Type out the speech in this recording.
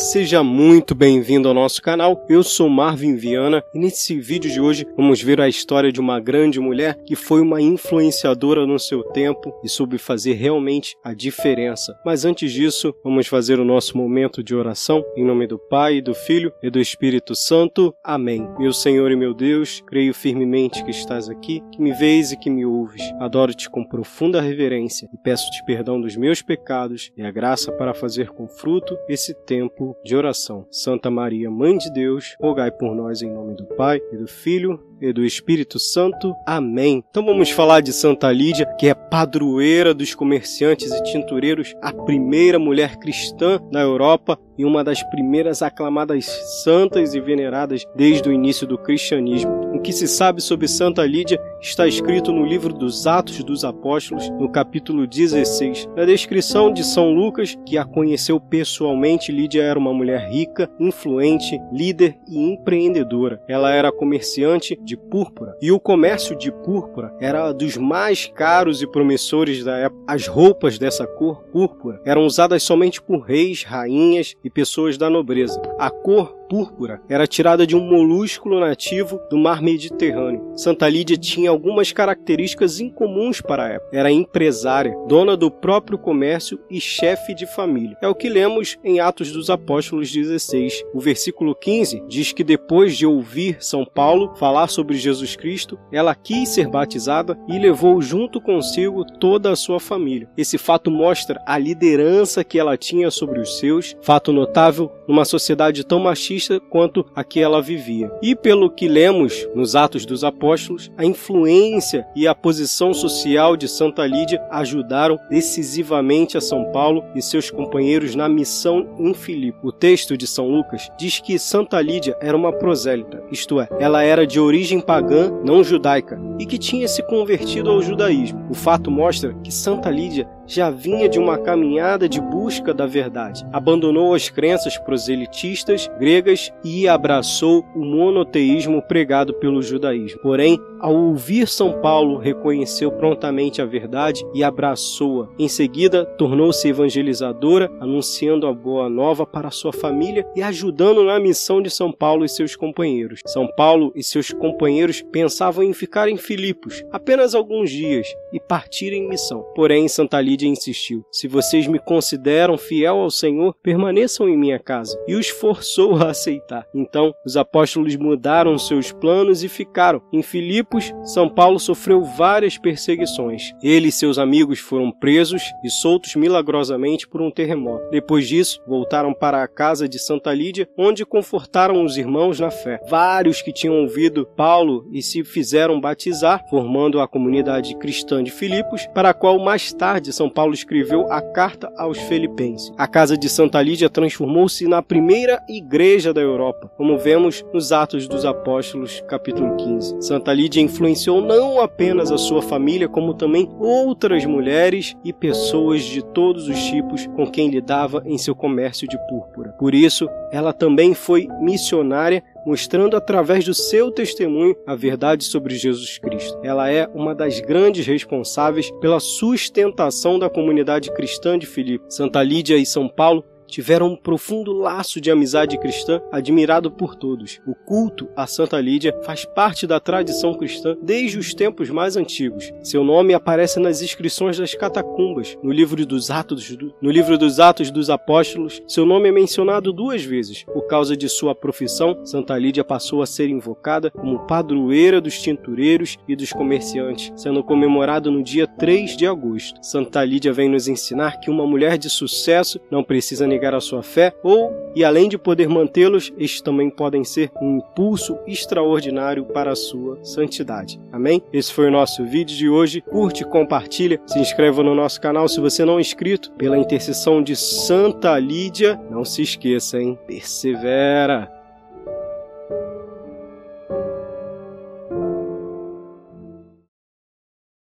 Seja muito bem-vindo ao nosso canal. Eu sou Marvin Viana e nesse vídeo de hoje vamos ver a história de uma grande mulher que foi uma influenciadora no seu tempo e soube fazer realmente a diferença. Mas antes disso, vamos fazer o nosso momento de oração em nome do Pai, do Filho e do Espírito Santo. Amém. Meu Senhor e meu Deus, creio firmemente que estás aqui, que me vês e que me ouves. Adoro-te com profunda reverência e peço-te perdão dos meus pecados e a graça para fazer com fruto esse tempo de oração. Santa Maria, Mãe de Deus, rogai por nós em nome do Pai e do Filho e do Espírito Santo. Amém. Então vamos falar de Santa Lídia, que é padroeira dos comerciantes e tintureiros, a primeira mulher cristã na Europa e uma das primeiras aclamadas santas e veneradas desde o início do cristianismo. O que se sabe sobre Santa Lídia está escrito no livro dos Atos dos Apóstolos, no capítulo 16. Na descrição de São Lucas, que a conheceu pessoalmente, Lídia era uma mulher rica, influente, líder e empreendedora. Ela era comerciante de púrpura e o comércio de púrpura era dos mais caros e promissores da época. As roupas dessa cor púrpura eram usadas somente por reis, rainhas e pessoas da nobreza. A cor púrpura era tirada de um molúsculo nativo do mar Mediterrâneo. Santa Lídia tinha algumas características incomuns para a época. Era empresária, dona do próprio comércio e chefe de família. É o que lemos em Atos dos Apóstolos 16. O versículo 15 diz que depois de ouvir São Paulo falar sobre Jesus Cristo, ela quis ser batizada e levou junto consigo toda a sua família. Esse fato mostra a liderança que ela tinha sobre os seus, fato notável numa sociedade tão machista quanto a que ela vivia. E pelo que lemos nos Atos dos Apóstolos, a influência e a posição social de Santa Lídia ajudaram decisivamente a São Paulo e seus companheiros na missão em Filipe. O texto de São Lucas diz que Santa Lídia era uma prosélita, isto é, ela era de origem pagã, não judaica, e que tinha se convertido ao judaísmo. O fato mostra que Santa Lídia já vinha de uma caminhada de busca da verdade. Abandonou as crenças proselitistas gregas e abraçou o monoteísmo pregado pelo judaísmo. Porém, ao ouvir São Paulo, reconheceu prontamente a verdade e abraçou-a. Em seguida, tornou-se evangelizadora, anunciando a boa nova para sua família e ajudando na missão de São Paulo e seus companheiros. São Paulo e seus companheiros pensavam em ficar em Filipos apenas alguns dias e partir em missão. Porém, Santa Lídia insistiu: Se vocês me consideram fiel ao Senhor, permaneçam em minha casa. E os forçou a aceitar. Então, os apóstolos mudaram seus planos e ficaram em Filipos São Paulo sofreu várias perseguições. Ele e seus amigos foram presos e soltos milagrosamente por um terremoto. Depois disso, voltaram para a casa de Santa Lídia, onde confortaram os irmãos na fé. Vários que tinham ouvido Paulo e se fizeram batizar, formando a comunidade cristã de Filipos, para a qual mais tarde São Paulo escreveu a carta aos Filipenses. A casa de Santa Lídia transformou-se na primeira igreja da Europa, como vemos nos Atos dos Apóstolos, capítulo 15. Santa Lídia influenciou não apenas a sua família, como também outras mulheres e pessoas de todos os tipos com quem lidava em seu comércio de púrpura. Por isso, ela também foi missionária mostrando através do seu testemunho a verdade sobre Jesus Cristo. Ela é uma das grandes responsáveis pela sustentação da comunidade cristã de Filipe. Santa Lídia e São Paulo tiveram um profundo laço de amizade cristã admirado por todos. O culto a Santa Lídia faz parte da tradição cristã desde os tempos mais antigos. Seu nome aparece nas inscrições das catacumbas, no livro dos Atos, no livro dos Atos dos Apóstolos. Seu nome é mencionado duas vezes. Por causa de sua profissão, Santa Lídia passou a ser invocada como padroeira dos tintureiros e dos comerciantes, sendo comemorado no dia 3 de agosto. Santa Lídia vem nos ensinar que uma mulher de sucesso não precisa negar a sua fé, ou, e além de poder mantê-los, estes também podem ser um impulso extraordinário para a sua santidade. Amém? Esse foi o nosso vídeo de hoje. Curte, compartilha, se inscreva no nosso canal se você não é inscrito. Pela intercessão de Santa Lídia, não se esqueça, hein? Persevera!